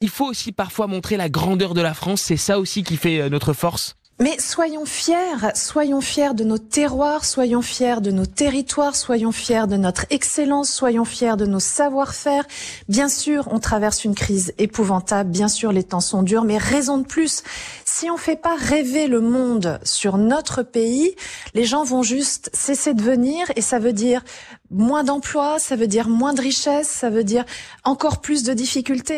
il faut aussi parfois montrer la grandeur de la France. C'est ça aussi qui fait euh, notre force. Mais soyons fiers, soyons fiers de nos terroirs, soyons fiers de nos territoires, soyons fiers de notre excellence, soyons fiers de nos savoir-faire. Bien sûr, on traverse une crise épouvantable, bien sûr, les temps sont durs, mais raison de plus. Si on fait pas rêver le monde sur notre pays, les gens vont juste cesser de venir et ça veut dire moins d'emplois, ça veut dire moins de richesses, ça veut dire encore plus de difficultés.